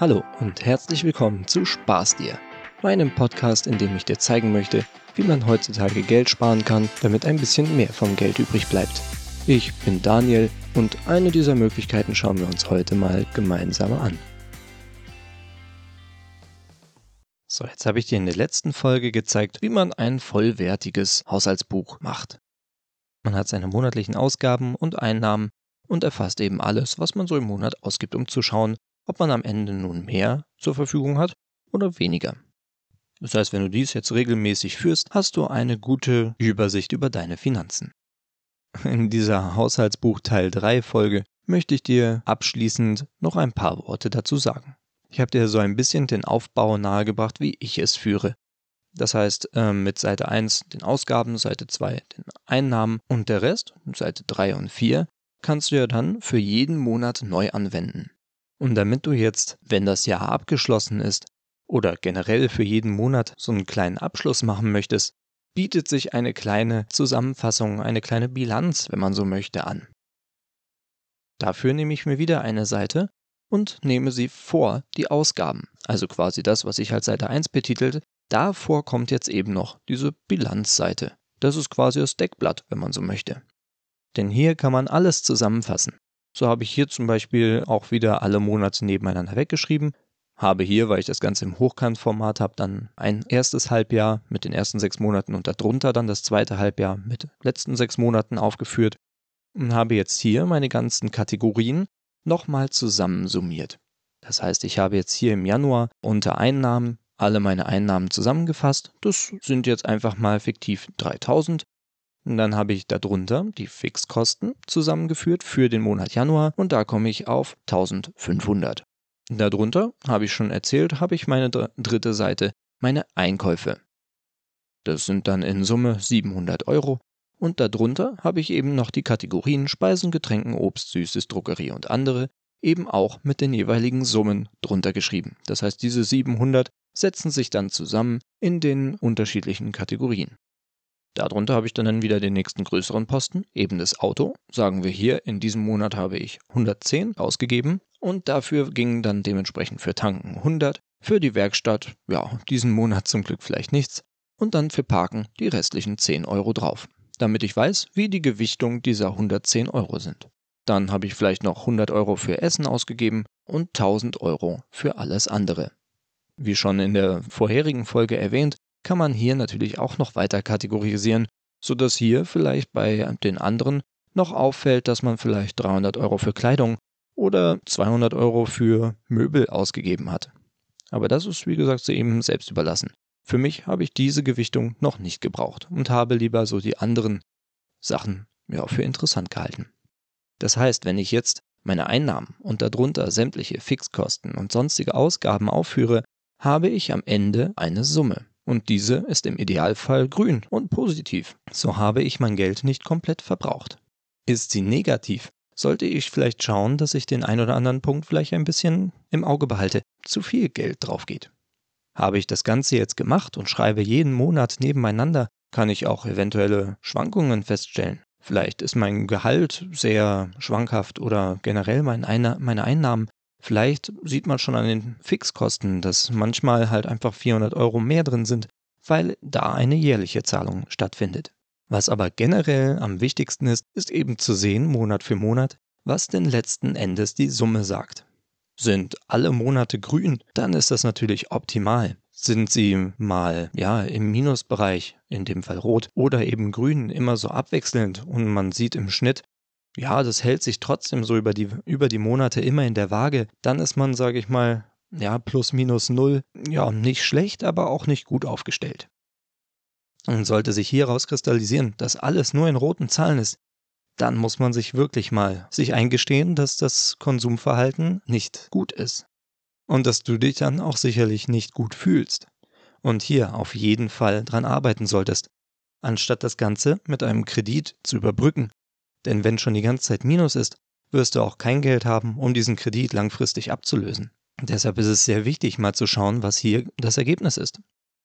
Hallo und herzlich willkommen zu Spaß dir, meinem Podcast, in dem ich dir zeigen möchte, wie man heutzutage Geld sparen kann, damit ein bisschen mehr vom Geld übrig bleibt. Ich bin Daniel und eine dieser Möglichkeiten schauen wir uns heute mal gemeinsam an. So, jetzt habe ich dir in der letzten Folge gezeigt, wie man ein vollwertiges Haushaltsbuch macht. Man hat seine monatlichen Ausgaben und Einnahmen und erfasst eben alles, was man so im Monat ausgibt, um zu schauen, ob man am Ende nun mehr zur Verfügung hat oder weniger. Das heißt, wenn du dies jetzt regelmäßig führst, hast du eine gute Übersicht über deine Finanzen. In dieser Haushaltsbuch Teil 3 Folge möchte ich dir abschließend noch ein paar Worte dazu sagen. Ich habe dir so ein bisschen den Aufbau nahegebracht, wie ich es führe. Das heißt, ähm, mit Seite 1 den Ausgaben, Seite 2 den Einnahmen und der Rest, Seite 3 und 4, kannst du ja dann für jeden Monat neu anwenden. Und damit du jetzt, wenn das Jahr abgeschlossen ist oder generell für jeden Monat so einen kleinen Abschluss machen möchtest, bietet sich eine kleine Zusammenfassung, eine kleine Bilanz, wenn man so möchte, an. Dafür nehme ich mir wieder eine Seite und nehme sie vor die Ausgaben, also quasi das, was ich als Seite 1 betitelt. Davor kommt jetzt eben noch diese Bilanzseite. Das ist quasi das Deckblatt, wenn man so möchte. Denn hier kann man alles zusammenfassen. So habe ich hier zum Beispiel auch wieder alle Monate nebeneinander weggeschrieben. Habe hier, weil ich das Ganze im Hochkantformat habe, dann ein erstes Halbjahr mit den ersten sechs Monaten und darunter dann das zweite Halbjahr mit letzten sechs Monaten aufgeführt und habe jetzt hier meine ganzen Kategorien nochmal zusammensummiert. Das heißt, ich habe jetzt hier im Januar unter Einnahmen alle meine Einnahmen zusammengefasst. Das sind jetzt einfach mal fiktiv 3000 und dann habe ich darunter die Fixkosten zusammengeführt für den Monat Januar und da komme ich auf 1500. Darunter, habe ich schon erzählt, habe ich meine dritte Seite, meine Einkäufe. Das sind dann in Summe 700 Euro und darunter habe ich eben noch die Kategorien Speisen, Getränken, Obst, Süßes, Drogerie und andere, eben auch mit den jeweiligen Summen drunter geschrieben. Das heißt, diese 700 setzen sich dann zusammen in den unterschiedlichen Kategorien. Darunter habe ich dann wieder den nächsten größeren Posten, eben das Auto. Sagen wir hier, in diesem Monat habe ich 110 ausgegeben und dafür gingen dann dementsprechend für Tanken 100, für die Werkstatt, ja, diesen Monat zum Glück vielleicht nichts und dann für Parken die restlichen 10 Euro drauf, damit ich weiß, wie die Gewichtung dieser 110 Euro sind. Dann habe ich vielleicht noch 100 Euro für Essen ausgegeben und 1000 Euro für alles andere. Wie schon in der vorherigen Folge erwähnt, kann man hier natürlich auch noch weiter kategorisieren, sodass hier vielleicht bei den anderen noch auffällt, dass man vielleicht 300 Euro für Kleidung oder 200 Euro für Möbel ausgegeben hat. Aber das ist, wie gesagt, eben selbst überlassen. Für mich habe ich diese Gewichtung noch nicht gebraucht und habe lieber so die anderen Sachen ja, für interessant gehalten. Das heißt, wenn ich jetzt meine Einnahmen und darunter sämtliche Fixkosten und sonstige Ausgaben aufführe, habe ich am Ende eine Summe. Und diese ist im Idealfall grün und positiv. So habe ich mein Geld nicht komplett verbraucht. Ist sie negativ, sollte ich vielleicht schauen, dass ich den ein oder anderen Punkt vielleicht ein bisschen im Auge behalte. Zu viel Geld drauf geht. Habe ich das Ganze jetzt gemacht und schreibe jeden Monat nebeneinander, kann ich auch eventuelle Schwankungen feststellen. Vielleicht ist mein Gehalt sehr schwankhaft oder generell meine Einnahmen Vielleicht sieht man schon an den Fixkosten, dass manchmal halt einfach 400 Euro mehr drin sind, weil da eine jährliche Zahlung stattfindet. Was aber generell am wichtigsten ist, ist eben zu sehen, Monat für Monat, was denn letzten Endes die Summe sagt. Sind alle Monate grün, dann ist das natürlich optimal. Sind sie mal, ja, im Minusbereich, in dem Fall rot, oder eben grün, immer so abwechselnd und man sieht im Schnitt, ja, das hält sich trotzdem so über die, über die Monate immer in der Waage, dann ist man, sage ich mal, ja, plus minus null, ja, nicht schlecht, aber auch nicht gut aufgestellt. Und sollte sich hier rauskristallisieren, dass alles nur in roten Zahlen ist, dann muss man sich wirklich mal sich eingestehen, dass das Konsumverhalten nicht gut ist. Und dass du dich dann auch sicherlich nicht gut fühlst. Und hier auf jeden Fall dran arbeiten solltest, anstatt das Ganze mit einem Kredit zu überbrücken denn wenn schon die ganze Zeit Minus ist, wirst du auch kein Geld haben, um diesen Kredit langfristig abzulösen. Deshalb ist es sehr wichtig, mal zu schauen, was hier das Ergebnis ist.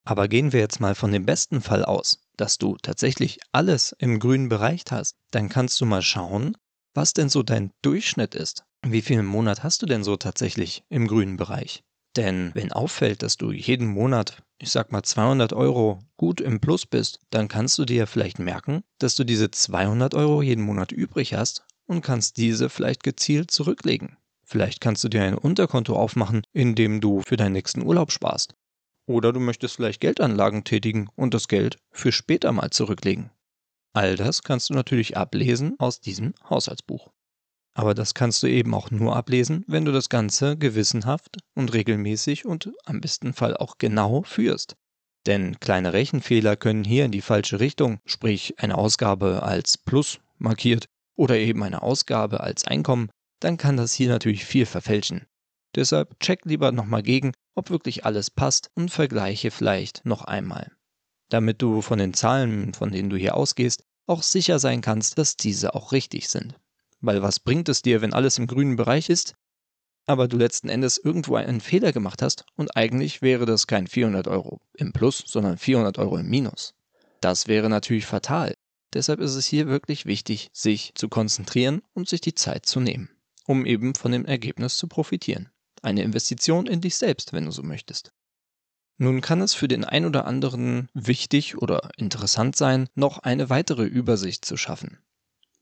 Aber gehen wir jetzt mal von dem besten Fall aus, dass du tatsächlich alles im grünen Bereich hast, dann kannst du mal schauen, was denn so dein Durchschnitt ist. Wie viel im Monat hast du denn so tatsächlich im grünen Bereich? Denn wenn auffällt, dass du jeden Monat, ich sag mal 200 Euro gut im Plus bist, dann kannst du dir vielleicht merken, dass du diese 200 Euro jeden Monat übrig hast und kannst diese vielleicht gezielt zurücklegen. Vielleicht kannst du dir ein Unterkonto aufmachen, in dem du für deinen nächsten Urlaub sparst. Oder du möchtest vielleicht Geldanlagen tätigen und das Geld für später mal zurücklegen. All das kannst du natürlich ablesen aus diesem Haushaltsbuch. Aber das kannst du eben auch nur ablesen, wenn du das Ganze gewissenhaft und regelmäßig und am besten Fall auch genau führst. Denn kleine Rechenfehler können hier in die falsche Richtung, sprich eine Ausgabe als Plus markiert oder eben eine Ausgabe als Einkommen, dann kann das hier natürlich viel verfälschen. Deshalb check lieber nochmal gegen, ob wirklich alles passt und vergleiche vielleicht noch einmal. Damit du von den Zahlen, von denen du hier ausgehst, auch sicher sein kannst, dass diese auch richtig sind. Weil was bringt es dir, wenn alles im grünen Bereich ist, aber du letzten Endes irgendwo einen Fehler gemacht hast und eigentlich wäre das kein 400 Euro im Plus, sondern 400 Euro im Minus. Das wäre natürlich fatal. Deshalb ist es hier wirklich wichtig, sich zu konzentrieren und sich die Zeit zu nehmen, um eben von dem Ergebnis zu profitieren. Eine Investition in dich selbst, wenn du so möchtest. Nun kann es für den ein oder anderen wichtig oder interessant sein, noch eine weitere Übersicht zu schaffen.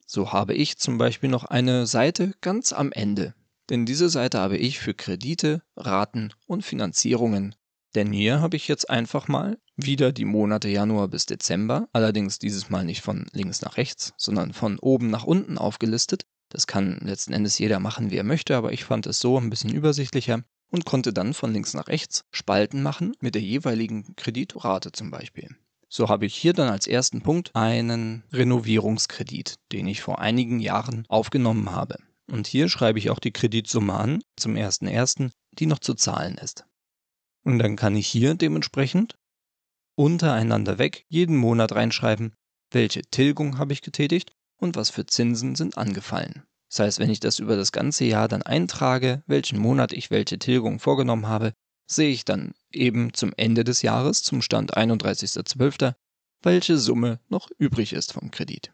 So habe ich zum Beispiel noch eine Seite ganz am Ende. Denn diese Seite habe ich für Kredite, Raten und Finanzierungen. Denn hier habe ich jetzt einfach mal wieder die Monate Januar bis Dezember, allerdings dieses Mal nicht von links nach rechts, sondern von oben nach unten aufgelistet. Das kann letzten Endes jeder machen, wie er möchte, aber ich fand es so ein bisschen übersichtlicher und konnte dann von links nach rechts Spalten machen mit der jeweiligen Kreditrate zum Beispiel. So habe ich hier dann als ersten Punkt einen Renovierungskredit, den ich vor einigen Jahren aufgenommen habe. Und hier schreibe ich auch die Kreditsumme an zum 1.1., die noch zu zahlen ist. Und dann kann ich hier dementsprechend untereinander weg jeden Monat reinschreiben, welche Tilgung habe ich getätigt und was für Zinsen sind angefallen. Das heißt, wenn ich das über das ganze Jahr dann eintrage, welchen Monat ich welche Tilgung vorgenommen habe, sehe ich dann eben zum Ende des Jahres, zum Stand 31.12., welche Summe noch übrig ist vom Kredit.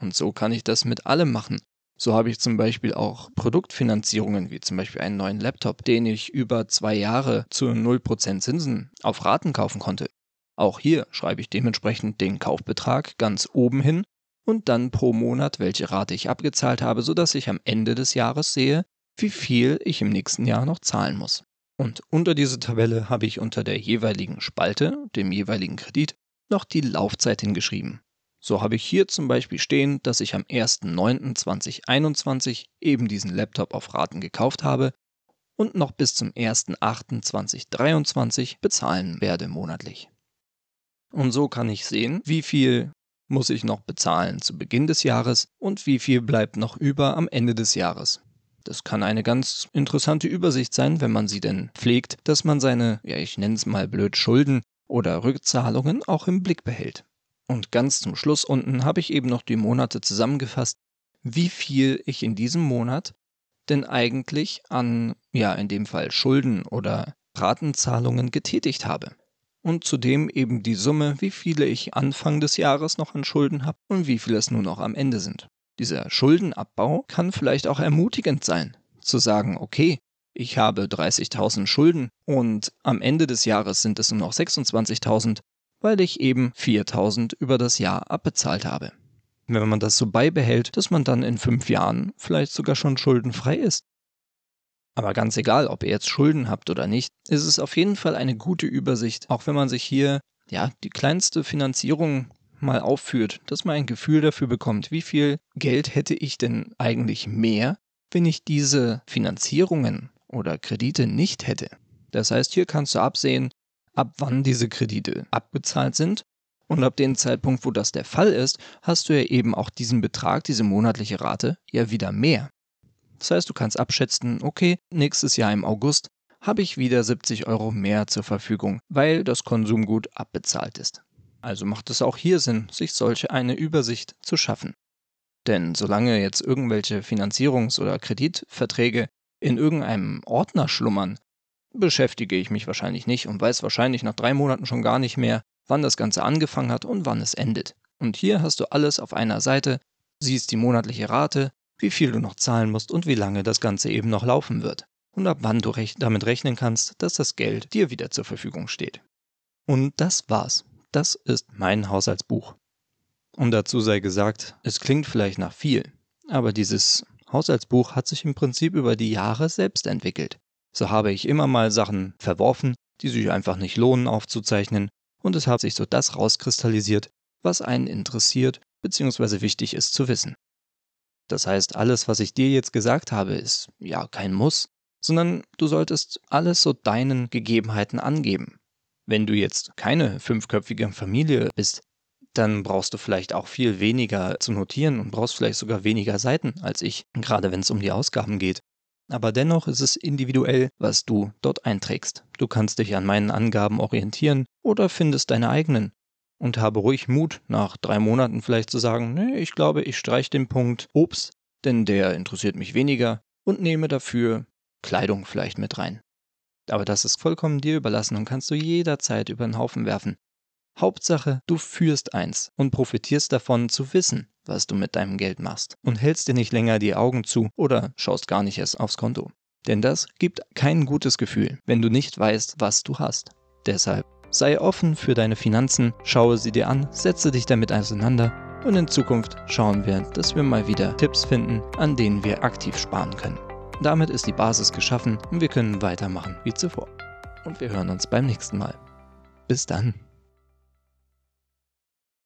Und so kann ich das mit allem machen. So habe ich zum Beispiel auch Produktfinanzierungen, wie zum Beispiel einen neuen Laptop, den ich über zwei Jahre zu 0% Zinsen auf Raten kaufen konnte. Auch hier schreibe ich dementsprechend den Kaufbetrag ganz oben hin und dann pro Monat, welche Rate ich abgezahlt habe, sodass ich am Ende des Jahres sehe, wie viel ich im nächsten Jahr noch zahlen muss. Und unter diese Tabelle habe ich unter der jeweiligen Spalte, dem jeweiligen Kredit, noch die Laufzeit hingeschrieben. So habe ich hier zum Beispiel stehen, dass ich am 1.9.2021 eben diesen Laptop auf Raten gekauft habe und noch bis zum 1.8.2023 bezahlen werde monatlich. Und so kann ich sehen, wie viel muss ich noch bezahlen zu Beginn des Jahres und wie viel bleibt noch über am Ende des Jahres. Das kann eine ganz interessante Übersicht sein, wenn man sie denn pflegt, dass man seine, ja ich nenne es mal blöd, Schulden oder Rückzahlungen auch im Blick behält. Und ganz zum Schluss unten habe ich eben noch die Monate zusammengefasst, wie viel ich in diesem Monat denn eigentlich an, ja in dem Fall Schulden oder Ratenzahlungen getätigt habe. Und zudem eben die Summe, wie viele ich Anfang des Jahres noch an Schulden habe und wie viele es nur noch am Ende sind. Dieser Schuldenabbau kann vielleicht auch ermutigend sein, zu sagen, okay, ich habe 30.000 Schulden und am Ende des Jahres sind es nur noch 26.000, weil ich eben 4.000 über das Jahr abbezahlt habe. Wenn man das so beibehält, dass man dann in fünf Jahren vielleicht sogar schon schuldenfrei ist. Aber ganz egal, ob ihr jetzt Schulden habt oder nicht, ist es auf jeden Fall eine gute Übersicht, auch wenn man sich hier ja die kleinste Finanzierung mal aufführt, dass man ein Gefühl dafür bekommt, wie viel Geld hätte ich denn eigentlich mehr, wenn ich diese Finanzierungen oder Kredite nicht hätte. Das heißt, hier kannst du absehen, ab wann diese Kredite abgezahlt sind. Und ab dem Zeitpunkt, wo das der Fall ist, hast du ja eben auch diesen Betrag, diese monatliche Rate, ja wieder mehr. Das heißt, du kannst abschätzen, okay, nächstes Jahr im August habe ich wieder 70 Euro mehr zur Verfügung, weil das Konsumgut abbezahlt ist. Also macht es auch hier Sinn, sich solche eine Übersicht zu schaffen. Denn solange jetzt irgendwelche Finanzierungs- oder Kreditverträge in irgendeinem Ordner schlummern, beschäftige ich mich wahrscheinlich nicht und weiß wahrscheinlich nach drei Monaten schon gar nicht mehr, wann das Ganze angefangen hat und wann es endet. Und hier hast du alles auf einer Seite, siehst die monatliche Rate, wie viel du noch zahlen musst und wie lange das Ganze eben noch laufen wird. Und ab wann du rech damit rechnen kannst, dass das Geld dir wieder zur Verfügung steht. Und das war's. Das ist mein Haushaltsbuch. Und dazu sei gesagt, es klingt vielleicht nach viel, aber dieses Haushaltsbuch hat sich im Prinzip über die Jahre selbst entwickelt. So habe ich immer mal Sachen verworfen, die sich einfach nicht lohnen aufzuzeichnen, und es hat sich so das rauskristallisiert, was einen interessiert bzw. wichtig ist zu wissen. Das heißt, alles, was ich dir jetzt gesagt habe, ist ja kein Muss, sondern du solltest alles so deinen Gegebenheiten angeben. Wenn du jetzt keine fünfköpfige Familie bist, dann brauchst du vielleicht auch viel weniger zu notieren und brauchst vielleicht sogar weniger Seiten als ich, gerade wenn es um die Ausgaben geht. Aber dennoch ist es individuell, was du dort einträgst. Du kannst dich an meinen Angaben orientieren oder findest deine eigenen. Und habe ruhig Mut, nach drei Monaten vielleicht zu sagen, nee, ich glaube, ich streiche den Punkt Obst, denn der interessiert mich weniger und nehme dafür Kleidung vielleicht mit rein. Aber das ist vollkommen dir überlassen und kannst du jederzeit über den Haufen werfen. Hauptsache, du führst eins und profitierst davon zu wissen, was du mit deinem Geld machst und hältst dir nicht länger die Augen zu oder schaust gar nicht erst aufs Konto. Denn das gibt kein gutes Gefühl, wenn du nicht weißt, was du hast. Deshalb sei offen für deine Finanzen, schaue sie dir an, setze dich damit auseinander und in Zukunft schauen wir, dass wir mal wieder Tipps finden, an denen wir aktiv sparen können. Damit ist die Basis geschaffen und wir können weitermachen wie zuvor. Und wir hören uns beim nächsten Mal. Bis dann.